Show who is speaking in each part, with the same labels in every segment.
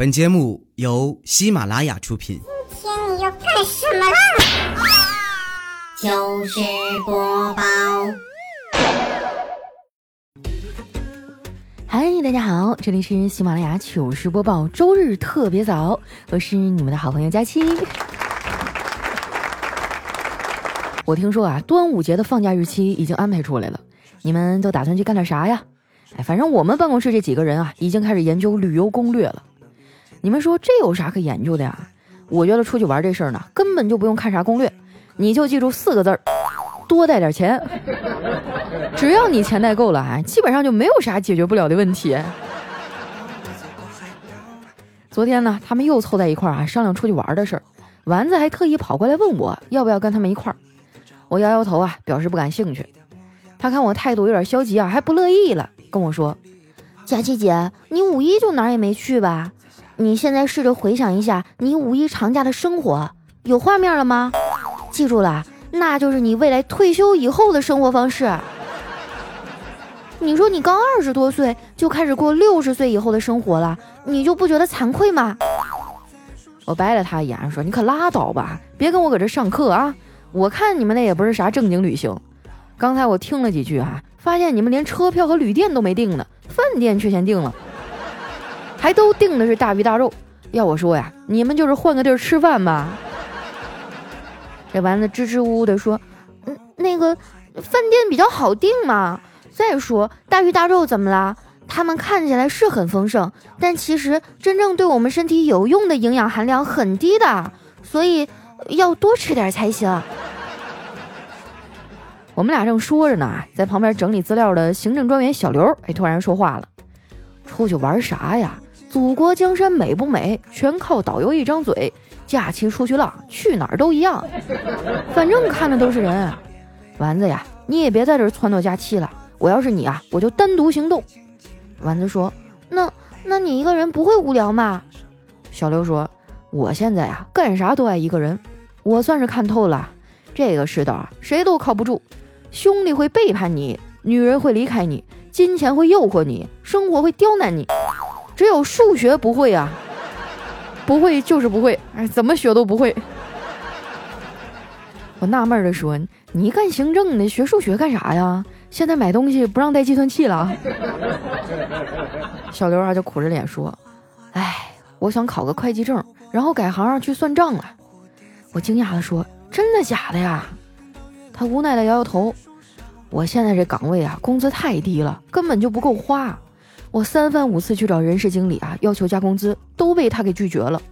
Speaker 1: 本节目由喜马拉雅出品。
Speaker 2: 今天你要干什么啦？
Speaker 3: 糗事播报。
Speaker 4: 嗨，大家好，这里是喜马拉雅糗事播报，周日特别早，我是你们的好朋友佳期。我听说啊，端午节的放假日期已经安排出来了，你们都打算去干点啥呀？哎，反正我们办公室这几个人啊，已经开始研究旅游攻略了。你们说这有啥可研究的呀？我觉得出去玩这事儿呢，根本就不用看啥攻略，你就记住四个字儿：多带点钱。只要你钱带够了，啊，基本上就没有啥解决不了的问题。昨天呢，他们又凑在一块儿啊，商量出去玩的事儿。丸子还特意跑过来问我要不要跟他们一块儿。我摇摇头啊，表示不感兴趣。他看我态度有点消极啊，还不乐意了，跟我说：“
Speaker 5: 佳琪姐，你五一就哪儿也没去吧？”你现在试着回想一下，你五一长假的生活有画面了吗？记住了，那就是你未来退休以后的生活方式。你说你刚二十多岁就开始过六十岁以后的生活了，你就不觉得惭愧吗？
Speaker 4: 我白了他一眼，说：“你可拉倒吧，别跟我搁这上课啊！我看你们那也不是啥正经旅行。刚才我听了几句啊，发现你们连车票和旅店都没订呢，饭店却先订了。”还都订的是大鱼大肉，要我说呀，你们就是换个地儿吃饭吧。这丸子支支吾吾的说：“
Speaker 5: 嗯，那个饭店比较好订嘛。再说大鱼大肉怎么了？他们看起来是很丰盛，但其实真正对我们身体有用的营养含量很低的，所以要多吃点才行。”
Speaker 4: 我们俩正说着呢，在旁边整理资料的行政专员小刘哎突然说话了：“出去玩啥呀？”祖国江山美不美，全靠导游一张嘴。假期出去浪，去哪儿都一样，反正看的都是人。丸子呀，你也别在这儿撺掇假期了。我要是你啊，我就单独行动。
Speaker 5: 丸子说：“那那你一个人不会无聊吗？”
Speaker 4: 小刘说：“我现在呀，干啥都爱一个人。我算是看透了，这个世道啊，谁都靠不住。兄弟会背叛你，女人会离开你，金钱会诱惑你，生活会刁难你。”只有数学不会啊，不会就是不会，哎，怎么学都不会。我纳闷的说：“你干行政的，学数学干啥呀？现在买东西不让带计算器了。”小刘啊就苦着脸说：“哎，我想考个会计证，然后改行去算账了。”我惊讶的说：“真的假的呀？”他无奈的摇摇头：“我现在这岗位啊，工资太低了，根本就不够花。”我三番五次去找人事经理啊，要求加工资，都被他给拒绝了。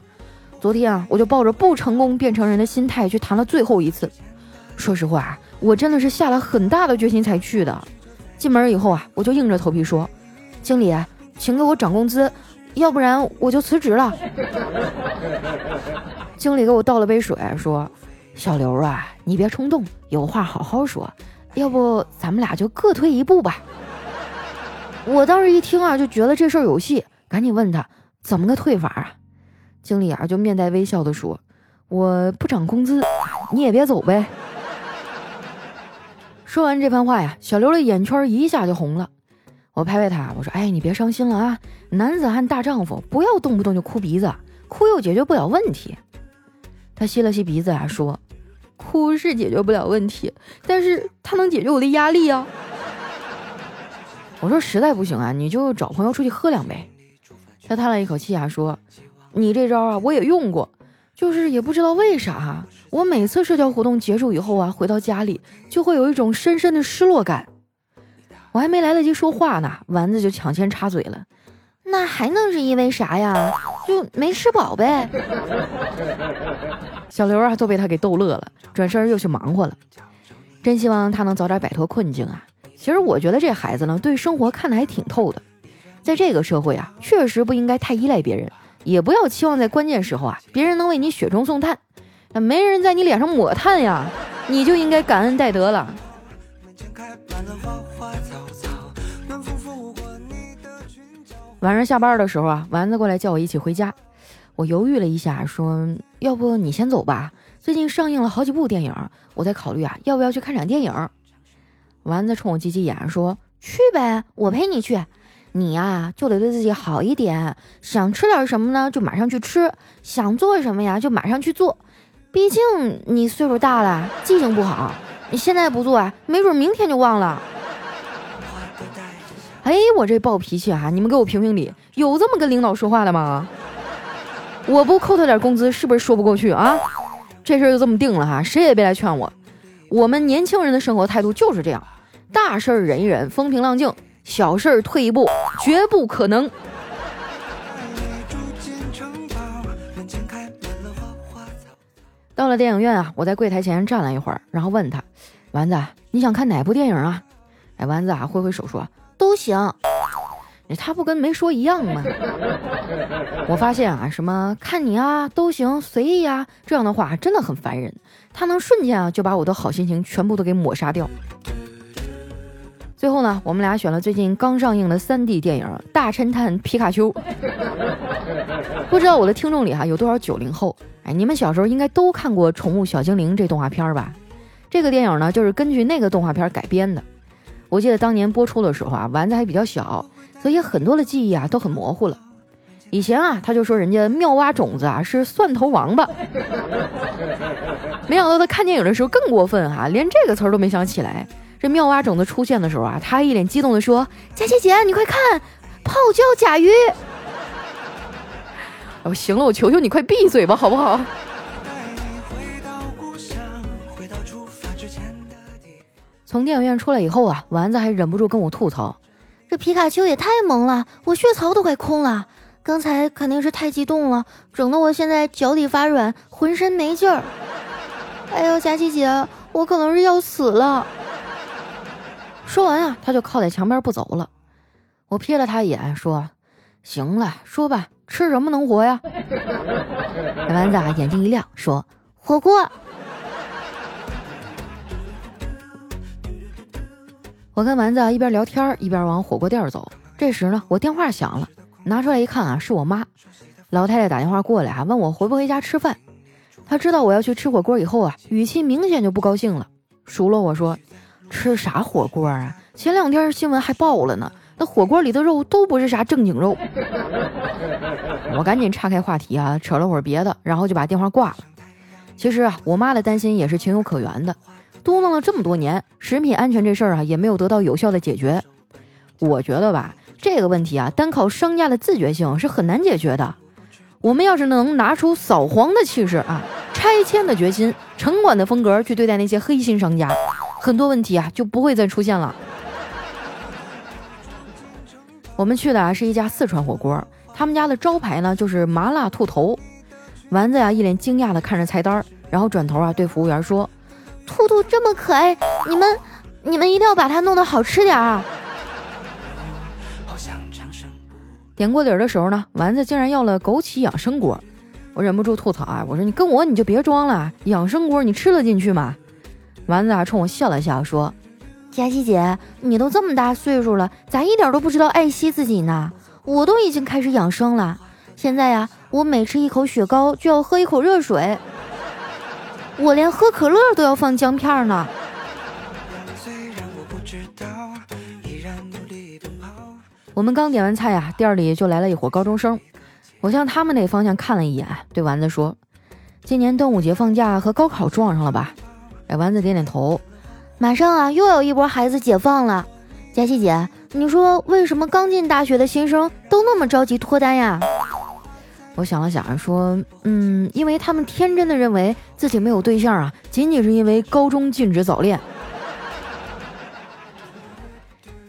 Speaker 4: 昨天啊，我就抱着不成功变成人的心态去谈了最后一次。说实话啊，我真的是下了很大的决心才去的。进门以后啊，我就硬着头皮说：“经理，请给我涨工资，要不然我就辞职了。”经理给我倒了杯水，说：“小刘啊，你别冲动，有话好好说，要不咱们俩就各退一步吧。”我当时一听啊，就觉得这事儿有戏，赶紧问他怎么个退法啊？经理啊就面带微笑的说：“我不涨工资，你也别走呗。”说完这番话呀，小刘的眼圈一下就红了。我拍拍他，我说：“哎，你别伤心了啊，男子汉大丈夫，不要动不动就哭鼻子，哭又解决不了问题。”他吸了吸鼻子啊，说：“哭是解决不了问题，但是他能解决我的压力啊。”我说实在不行啊，你就找朋友出去喝两杯。他叹了一口气啊，说：“你这招啊，我也用过，就是也不知道为啥，我每次社交活动结束以后啊，回到家里就会有一种深深的失落感。”我还没来得及说话呢，丸子就抢先插嘴了：“
Speaker 5: 那还能是因为啥呀？就没吃饱呗。”
Speaker 4: 小刘啊，都被他给逗乐了，转身又去忙活了。真希望他能早点摆脱困境啊。其实我觉得这孩子呢，对生活看得还挺透的。在这个社会啊，确实不应该太依赖别人，也不要期望在关键时候啊，别人能为你雪中送炭。那没人在你脸上抹炭呀，你就应该感恩戴德了。晚上下班的时候啊，丸子过来叫我一起回家。我犹豫了一下，说：“要不你先走吧，最近上映了好几部电影，我在考虑啊，要不要去看场电影。”丸子冲我挤挤眼说：“去呗，我陪你去。你呀就得对自己好一点，想吃点什么呢，就马上去吃；想做什么呀，就马上去做。毕竟你岁数大了，记性不好，你现在不做啊，没准明天就忘了。哎，我这暴脾气啊，你们给我评评理，有这么跟领导说话的吗？我不扣他点工资，是不是说不过去啊？这事儿就这么定了哈，谁也别来劝我。我们年轻人的生活态度就是这样：大事儿忍一忍，风平浪静；小事儿退一步，绝不可能。到了电影院啊，我在柜台前站了一会儿，然后问他：“丸子，你想看哪部电影啊？”哎，丸子啊，挥挥手说：“都行。”他不跟没说一样吗？我发现啊，什么看你啊都行，随意啊，这样的话真的很烦人。他能瞬间啊就把我的好心情全部都给抹杀掉。最后呢，我们俩选了最近刚上映的 3D 电影《大侦探皮卡丘》。不知道我的听众里哈有多少九零后？哎，你们小时候应该都看过《宠物小精灵》这动画片吧？这个电影呢，就是根据那个动画片改编的。我记得当年播出的时候啊，丸子还比较小。所以很多的记忆啊都很模糊了。以前啊，他就说人家妙蛙种子啊是蒜头王八，没想到他看电影的时候更过分哈，连这个词儿都没想起来。这妙蛙种子出现的时候啊，他一脸激动地说：“佳琪姐，你快看，泡椒甲鱼！”哦，行了，我求求你快闭嘴吧，好不好？从电影院出来以后啊，丸子还忍不住跟我吐槽。这皮卡丘也太萌了，我血槽都快空了。刚才肯定是太激动了，整得我现在脚底发软，浑身没劲儿。哎呦，佳琪姐，我可能是要死了。说完啊，他就靠在墙边不走了。我瞥了他一眼，说：“行了，说吧，吃什么能活呀？” 丸子啊，眼睛一亮，说：“火锅。”我跟丸子一边聊天一边往火锅店走。这时呢，我电话响了，拿出来一看啊，是我妈。老太太打电话过来啊，问我回不回家吃饭。她知道我要去吃火锅以后啊，语气明显就不高兴了，数落我说：“吃啥火锅啊？前两天新闻还爆了呢，那火锅里的肉都不是啥正经肉。”我赶紧岔开话题啊，扯了会儿别的，然后就把电话挂了。其实啊，我妈的担心也是情有可原的。嘟囔了这么多年，食品安全这事儿啊，也没有得到有效的解决。我觉得吧，这个问题啊，单靠商家的自觉性是很难解决的。我们要是能拿出扫黄的气势啊，拆迁的决心，城管的风格去对待那些黑心商家，很多问题啊就不会再出现了。我们去的啊是一家四川火锅，他们家的招牌呢就是麻辣兔头。丸子呀一脸惊讶的看着菜单，然后转头啊对服务员说。兔兔这么可爱，你们你们一定要把它弄得好吃点儿。点锅底儿的时候呢，丸子竟然要了枸杞养生锅，我忍不住吐槽啊，我说你跟我你就别装了，养生锅你吃得进去吗？丸子啊冲我笑了笑说：“佳琪姐，你都这么大岁数了，咋一点都不知道爱惜自己呢？我都已经开始养生了，现在呀，我每吃一口雪糕就要喝一口热水。”我连喝可乐都要放姜片呢。我们刚点完菜呀，店里就来了一伙高中生。我向他们那方向看了一眼，对丸子说：“今年端午节放假和高考撞上了吧？”哎，丸子点点头。马上啊，又有一波孩子解放了。佳琪姐，你说为什么刚进大学的新生都那么着急脱单呀？我想了想，说：“嗯，因为他们天真的认为自己没有对象啊，仅仅是因为高中禁止早恋。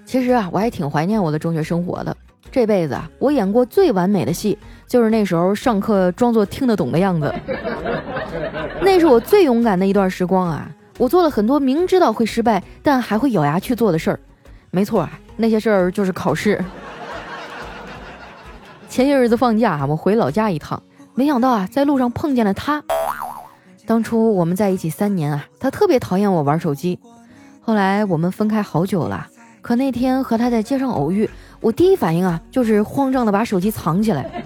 Speaker 4: 其实啊，我还挺怀念我的中学生活的。这辈子啊，我演过最完美的戏，就是那时候上课装作听得懂的样子。那是我最勇敢的一段时光啊！我做了很多明知道会失败，但还会咬牙去做的事儿。没错啊，那些事儿就是考试。”前些日子放假，我回老家一趟，没想到啊，在路上碰见了他。当初我们在一起三年啊，他特别讨厌我玩手机。后来我们分开好久了，可那天和他在街上偶遇，我第一反应啊，就是慌张的把手机藏起来。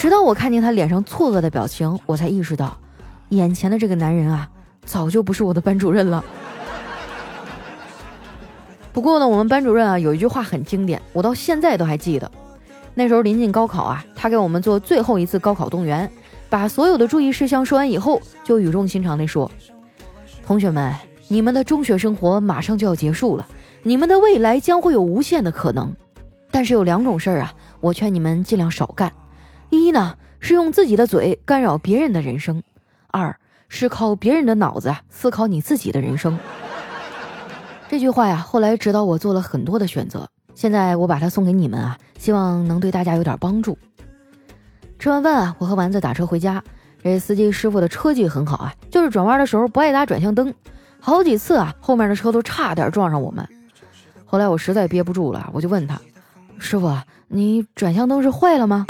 Speaker 4: 直到我看见他脸上错愕的表情，我才意识到，眼前的这个男人啊，早就不是我的班主任了。不过呢，我们班主任啊有一句话很经典，我到现在都还记得。那时候临近高考啊，他给我们做最后一次高考动员，把所有的注意事项说完以后，就语重心长地说：“同学们，你们的中学生活马上就要结束了，你们的未来将会有无限的可能。但是有两种事儿啊，我劝你们尽量少干。一呢是用自己的嘴干扰别人的人生，二是靠别人的脑子思考你自己的人生。”这句话呀，后来指导我做了很多的选择。现在我把它送给你们啊，希望能对大家有点帮助。吃完饭啊，我和丸子打车回家。这司机师傅的车技很好啊，就是转弯的时候不爱打转向灯，好几次啊，后面的车都差点撞上我们。后来我实在憋不住了，我就问他：“师傅，你转向灯是坏了吗？”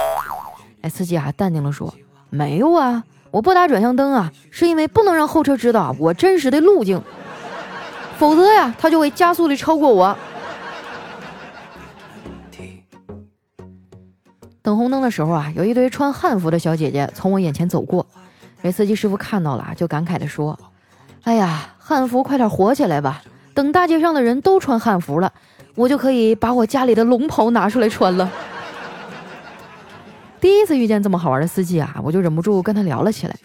Speaker 4: 哎，司机啊，淡定的说：“没有啊，我不打转向灯啊，是因为不能让后车知道我真实的路径。”否则呀，他就会加速的超过我。等红灯的时候啊，有一堆穿汉服的小姐姐从我眼前走过，这司机师傅看到了，就感慨的说：“哎呀，汉服快点火起来吧！等大街上的人都穿汉服了，我就可以把我家里的龙袍拿出来穿了。”第一次遇见这么好玩的司机啊，我就忍不住跟他聊了起来。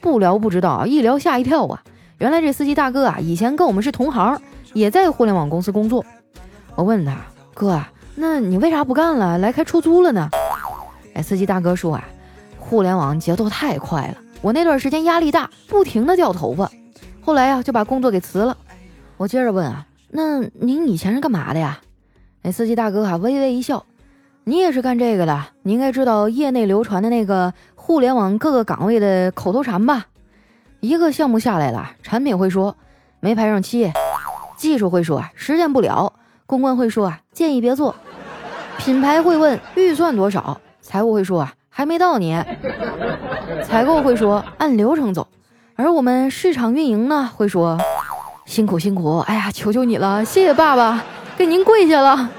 Speaker 4: 不聊不知道，一聊吓一跳啊！原来这司机大哥啊，以前跟我们是同行，也在互联网公司工作。我问他哥，那你为啥不干了，来开出租了呢？哎，司机大哥说啊，互联网节奏太快了，我那段时间压力大，不停的掉头发，后来呀就把工作给辞了。我接着问啊，那您以前是干嘛的呀？哎，司机大哥啊微微一笑，你也是干这个的，你应该知道业内流传的那个互联网各个岗位的口头禅吧？一个项目下来了，产品会说没排上期，技术会说啊实现不了，公关会说啊建议别做，品牌会问预算多少，财务会说啊还没到你，采购会说按流程走，而我们市场运营呢会说辛苦辛苦，哎呀求求你了，谢谢爸爸，给您跪下了。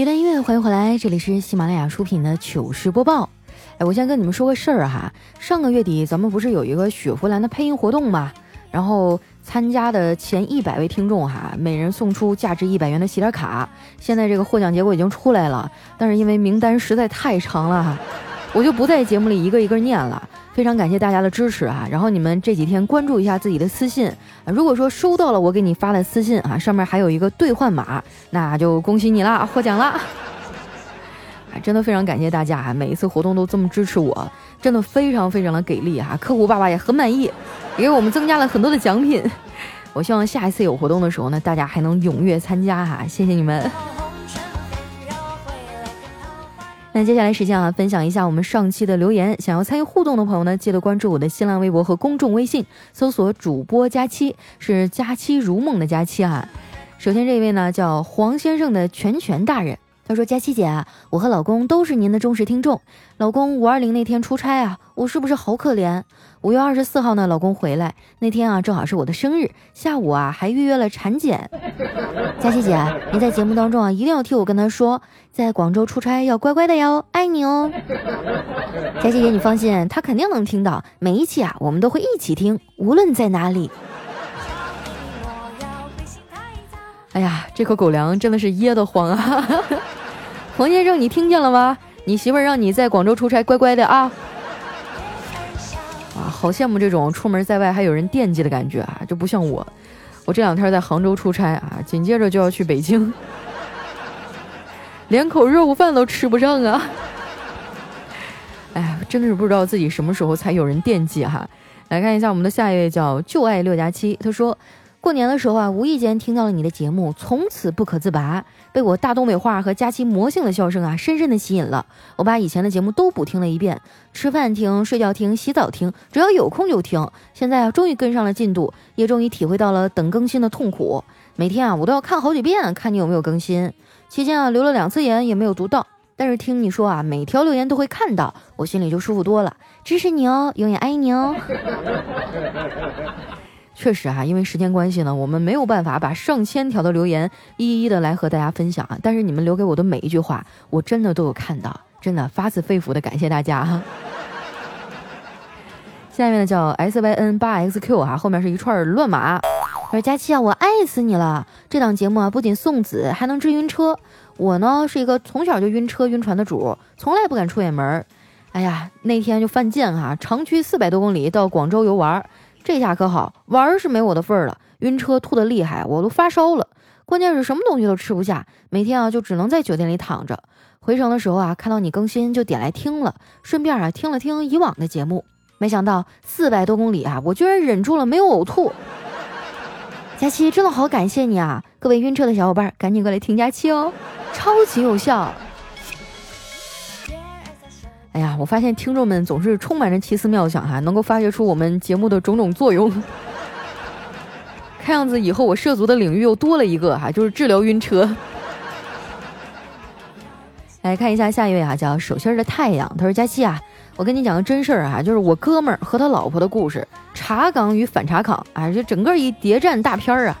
Speaker 4: 一段音乐，欢迎回来，这里是喜马拉雅出品的糗事播报。哎，我先跟你们说个事儿哈，上个月底咱们不是有一个雪佛兰的配音活动吗？然后参加的前一百位听众哈，每人送出价值一百元的喜点卡。现在这个获奖结果已经出来了，但是因为名单实在太长了哈，我就不在节目里一个一个念了。非常感谢大家的支持啊！然后你们这几天关注一下自己的私信啊，如果说收到了我给你发的私信啊，上面还有一个兑换码，那就恭喜你啦，获奖啦！啊，真的非常感谢大家啊，每一次活动都这么支持我，真的非常非常的给力哈！客户爸爸也很满意，也给我们增加了很多的奖品。我希望下一次有活动的时候呢，大家还能踊跃参加哈！谢谢你们。那接下来时间啊，分享一下我们上期的留言。想要参与互动的朋友呢，记得关注我的新浪微博和公众微信，搜索“主播佳期”，是“佳期如梦”的佳期啊。首先这位呢，叫黄先生的全权大人。他说：“佳琪姐啊，我和老公都是您的忠实听众。老公五二零那天出差啊，我是不是好可怜？五月二十四号呢，老公回来那天啊，正好是我的生日，下午啊还预约了产检。佳琪姐，你在节目当中啊，一定要替我跟他说，在广州出差要乖乖的哟，爱你哦。佳琪姐，你放心，他肯定能听到，每一期啊，我们都会一起听，无论在哪里。”哎呀，这口狗粮真的是噎得慌啊！黄先生，你听见了吗？你媳妇儿让你在广州出差，乖乖的啊！啊，好羡慕这种出门在外还有人惦记的感觉啊！就不像我，我这两天在杭州出差啊，紧接着就要去北京，连口肉饭都吃不上啊！哎呀，真的是不知道自己什么时候才有人惦记哈！来看一下我们的下一位叫旧爱六加七，他说。过年的时候啊，无意间听到了你的节目，从此不可自拔，被我大东北话和佳期魔性的笑声啊，深深的吸引了。我把以前的节目都补听了一遍，吃饭听、睡觉听、洗澡听，只要有空就听。现在啊，终于跟上了进度，也终于体会到了等更新的痛苦。每天啊，我都要看好几遍，看你有没有更新。期间啊，留了两次言也没有读到，但是听你说啊，每条留言都会看到，我心里就舒服多了。支持你哦，永远爱你哦。
Speaker 6: 确实啊，因为时间关系呢，我们没有办法把上千条的留言一一的来和大家分享啊。但是你们留给我的每一句话，我真的都有看到，真的发自肺腑的感谢大家哈。下面呢叫 S Y N 八 X Q 啊，后面是一串乱码。
Speaker 4: 我说佳期啊，我爱死你了！这档节目啊，不仅送子，还能治晕车。我呢是一个从小就晕车晕船的主，从来不敢出远门。哎呀，那天就犯贱哈，长驱四百多公里到广州游玩。这下可好玩儿是没我的份儿了，晕车吐的厉害，我都发烧了。关键是什么东西都吃不下，每天啊就只能在酒店里躺着。回程的时候啊，看到你更新就点来听了，顺便啊听了听以往的节目。没想到四百多公里啊，我居然忍住了没有呕吐。佳期真的好感谢你啊！各位晕车的小伙伴，赶紧过来听佳期哦，超级有效。
Speaker 6: 哎呀，我发现听众们总是充满着奇思妙想哈，能够发掘出我们节目的种种作用。看样子以后我涉足的领域又多了一个哈，就是治疗晕车。来看一下下一位哈，叫手心的太阳，他说：“佳期啊，我跟你讲个真事儿啊，就是我哥们儿和他老婆的故事，查岗与反查岗啊，这整个一谍战大片儿啊。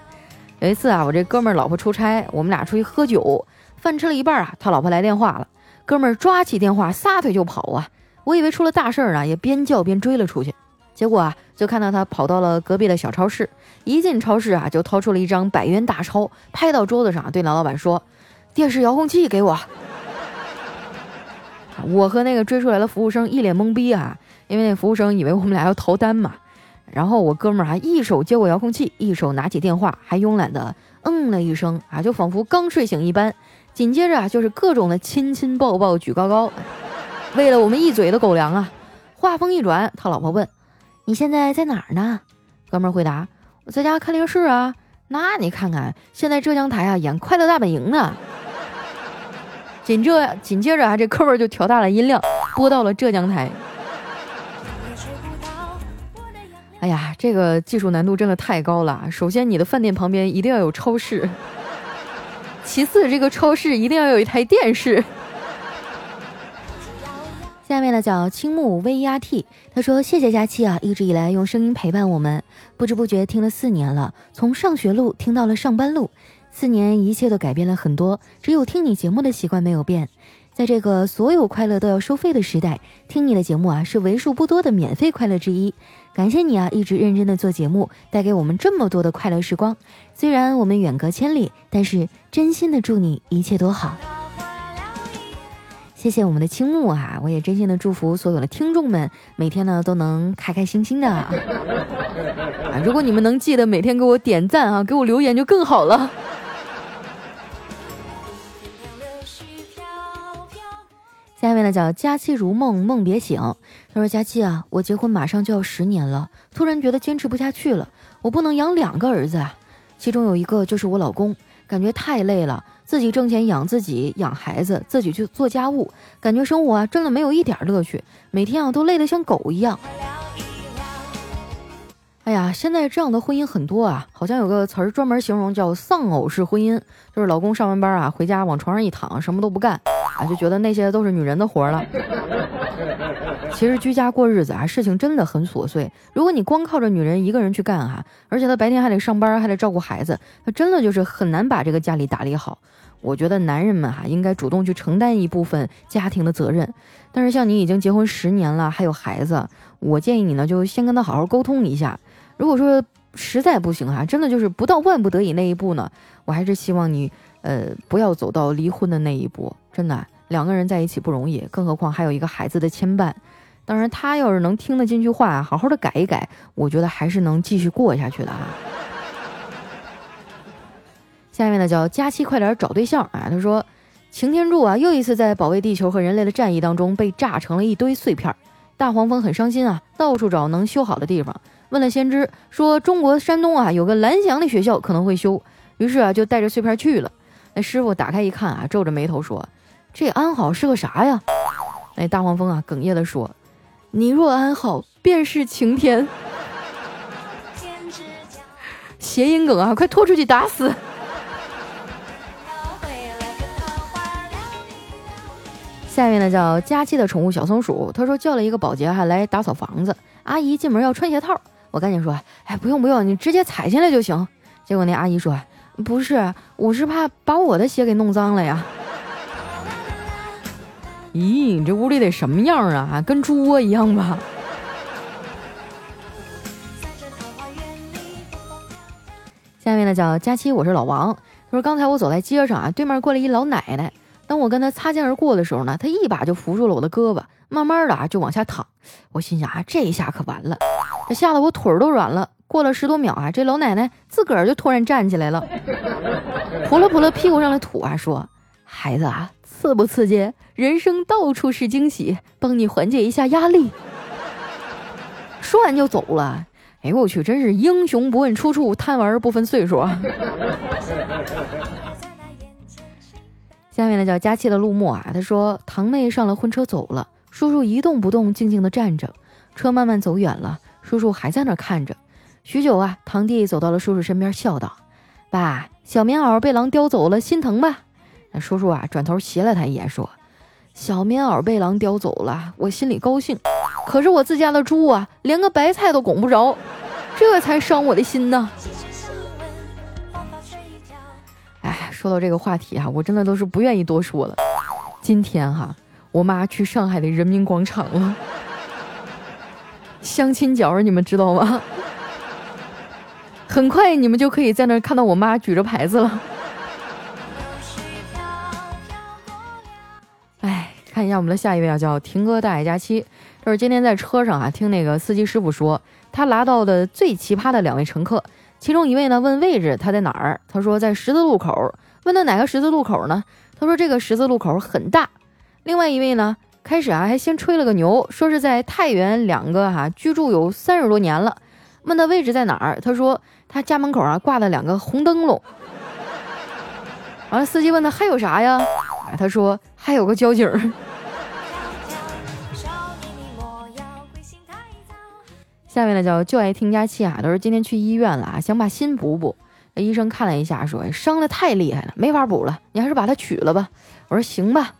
Speaker 6: 有一次啊，我这哥们儿老婆出差，我们俩出去喝酒，饭吃了一半啊，他老婆来电话了。”哥们儿抓起电话，撒腿就跑啊！我以为出了大事儿呢，也边叫边追了出去。结果啊，就看到他跑到了隔壁的小超市，一进超市啊，就掏出了一张百元大钞，拍到桌子上，对男老板说：“电视遥控器给我。”我和那个追出来的服务生一脸懵逼啊，因为那服务生以为我们俩要逃单嘛。然后我哥们儿还一手接过遥控器，一手拿起电话，还慵懒的嗯了一声啊，就仿佛刚睡醒一般。紧接着啊，就是各种的亲亲抱抱举高高，为了我们一嘴的狗粮啊！话锋一转，他老婆问：“你现在在哪儿呢？”哥们儿回答：“我在家看电视啊。”那你看看，现在浙江台啊演《快乐大本营》呢。紧这紧接着啊，这哥们儿就调大了音量，播到了浙江台。哎呀，这个技术难度真的太高了。首先，你的饭店旁边一定要有超市。其次，这个超市一定要有一台电视。
Speaker 4: 下面呢叫青木 VRT，他说：“谢谢佳期啊，一直以来用声音陪伴我们，不知不觉听了四年了，从上学路听到了上班路，四年一切都改变了很多，只有听你节目的习惯没有变。在这个所有快乐都要收费的时代，听你的节目啊是为数不多的免费快乐之一。”感谢你啊，一直认真的做节目，带给我们这么多的快乐时光。虽然我们远隔千里，但是真心的祝你一切都好。谢谢我们的青木啊，我也真心的祝福所有的听众们，每天呢都能开开心心的 啊。如果你们能记得每天给我点赞啊，给我留言就更好了。下面呢叫佳期如梦，梦别醒。他说：“佳期啊，我结婚马上就要十年了，突然觉得坚持不下去了。我不能养两个儿子啊，其中有一个就是我老公，感觉太累了，自己挣钱养自己，养孩子，自己去做家务，感觉生活啊真的没有一点乐趣，每天啊都累得像狗一样。哎呀，现在这样的婚姻很多啊，好像有个词儿专门形容叫丧偶式婚姻，就是老公上完班啊回家往床上一躺，什么都不干。”啊，就觉得那些都是女人的活了。其实居家过日子啊，事情真的很琐碎。如果你光靠着女人一个人去干哈，而且她白天还得上班，还得照顾孩子，那真的就是很难把这个家里打理好。我觉得男人们哈应该主动去承担一部分家庭的责任。但是像你已经结婚十年了，还有孩子，我建议你呢，就先跟他好好沟通一下。如果说实在不行哈，真的就是不到万不得已那一步呢，我还是希望你。呃，不要走到离婚的那一步，真的，两个人在一起不容易，更何况还有一个孩子的牵绊。当然，他要是能听得进去话，好好的改一改，我觉得还是能继续过下去的啊。下面呢，叫佳期，快点找对象啊！他说，擎天柱啊，又一次在保卫地球和人类的战役当中被炸成了一堆碎片，大黄蜂很伤心啊，到处找能修好的地方，问了先知，说中国山东啊有个蓝翔的学校可能会修，于是啊就带着碎片去了。那师傅打开一看啊，皱着眉头说：“这安好是个啥呀？”那大黄蜂啊，哽咽地说：“你若安好，便是晴天。”谐音梗啊，快拖出去打死！下面呢叫佳期的宠物小松鼠，他说叫了一个保洁还来打扫房子，阿姨进门要穿鞋套，我赶紧说，哎，不用不用，你直接踩进来就行。结果那阿姨说，不是，我是怕把我的鞋给弄脏了呀。咦，你这屋里得什么样啊？跟猪窝一样吧？下面呢叫佳期，我是老王。他说刚才我走在街上啊，对面过来一老奶奶。当我跟她擦肩而过的时候呢，她一把就扶住了我的胳膊，慢慢的啊就往下躺。我心想啊，这一下可完了，这吓得我腿儿都软了。过了十多秒啊，这老奶奶自个儿就突然站起来了，扑了扑了屁股上的土啊，说：“孩子啊，刺不刺激？人生到处是惊喜，帮你缓解一下压力。”说完就走了。哎呦我去，真是英雄不问出处，贪玩不分岁数啊！下面呢叫佳期的陆墨啊，他说堂妹上了婚车走了，叔叔一动不动，静静的站着。车慢慢走远了，叔叔还在那看着。许久啊，堂弟走到了叔叔身边，笑道：“爸，小棉袄被狼叼走了，心疼吧？”那叔叔啊，转头斜了他一眼，说：“小棉袄被狼叼走了，我心里高兴。可是我自家的猪啊，连个白菜都拱不着，这才伤我的心呢。”哎说到这个话题啊，我真的都是不愿意多说了。今天哈，我妈去上海的人民广场了，相亲角儿你们知道吗？很快你们就可以在那儿看到我妈举着牌子了。哎，看一下我们的下一位啊，叫婷哥大爷假期。就是今天在车上啊，听那个司机师傅说，他拉到的最奇葩的两位乘客，其中一位呢问位置他在哪儿，他说在十字路口。问他哪个十字路口呢？他说这个十字路口很大。另外一位呢，开始啊还先吹了个牛，说是在太原两个哈居住有三十多年了。问他位置在哪儿？他说他家门口啊挂了两个红灯笼。完了，司机问他还有啥呀？他说还有个交警。下面呢叫就爱听佳期啊，都是今天去医院了啊，想把心补补。那医生看了一下，说伤的太厉害了，没法补了，你还是把它取了吧。我说行吧。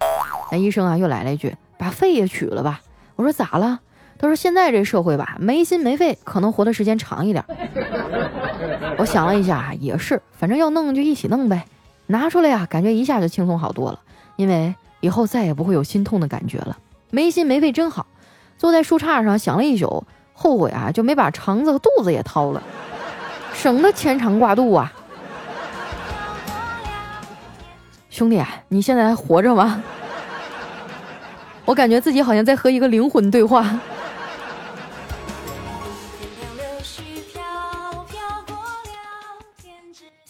Speaker 4: 那医生啊又来了一句，把肺也取了吧。我说咋了？他说现在这社会吧，没心没肺，可能活的时间长一点。我想了一下，也是，反正要弄就一起弄呗。拿出来呀，感觉一下就轻松好多了，因为以后再也不会有心痛的感觉了。没心没肺真好。坐在树杈上想了一宿，后悔啊就没把肠子和肚子也掏了。省得牵肠挂肚啊！兄弟，你现在还活着吗？我感觉自己好像在和一个灵魂对话。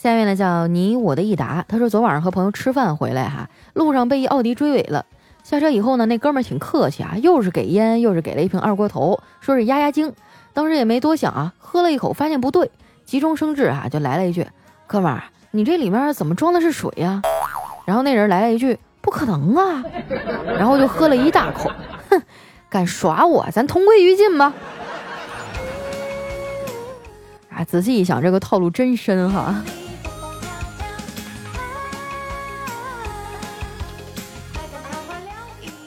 Speaker 4: 下面呢叫你我的益达，他说昨晚上和朋友吃饭回来哈，路上被一奥迪追尾了。下车以后呢，那哥们儿挺客气啊，又是给烟，又是给了一瓶二锅头，说是压压惊。当时也没多想啊，喝了一口，发现不对。急中生智啊，就来了一句：“哥们儿，你这里面怎么装的是水呀？”然后那人来了一句：“不可能啊！”然后就喝了一大口，哼，敢耍我，咱同归于尽吧！啊，仔细一想，这个套路真深哈。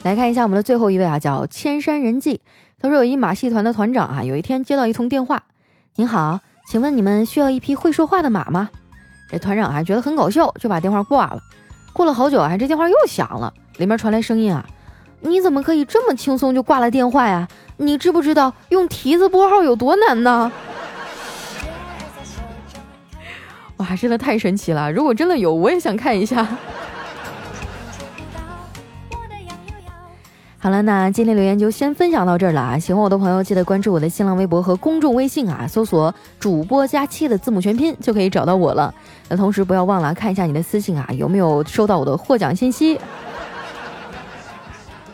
Speaker 4: 来看一下我们的最后一位啊，叫千山人迹。他说有一马戏团的团长啊，有一天接到一通电话：“您好。”请问你们需要一匹会说话的马吗？这团长还觉得很搞笑，就把电话挂了。过了好久啊，这电话又响了，里面传来声音啊：“你怎么可以这么轻松就挂了电话呀？你知不知道用蹄子拨号有多难呢？” 哇，真的太神奇了！如果真的有，我也想看一下。好了，那今天留言就先分享到这儿了啊！喜欢我的朋友记得关注我的新浪微博和公众微信啊，搜索“主播加七”的字母全拼就可以找到我了。那同时不要忘了看一下你的私信啊，有没有收到我的获奖信息？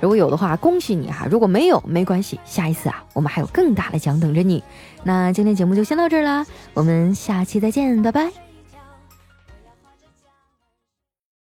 Speaker 4: 如果有的话，恭喜你哈！如果没有，没关系，下一次啊，我们还有更大的奖等着你。那今天节目就先到这儿啦，我们下期再见，拜拜。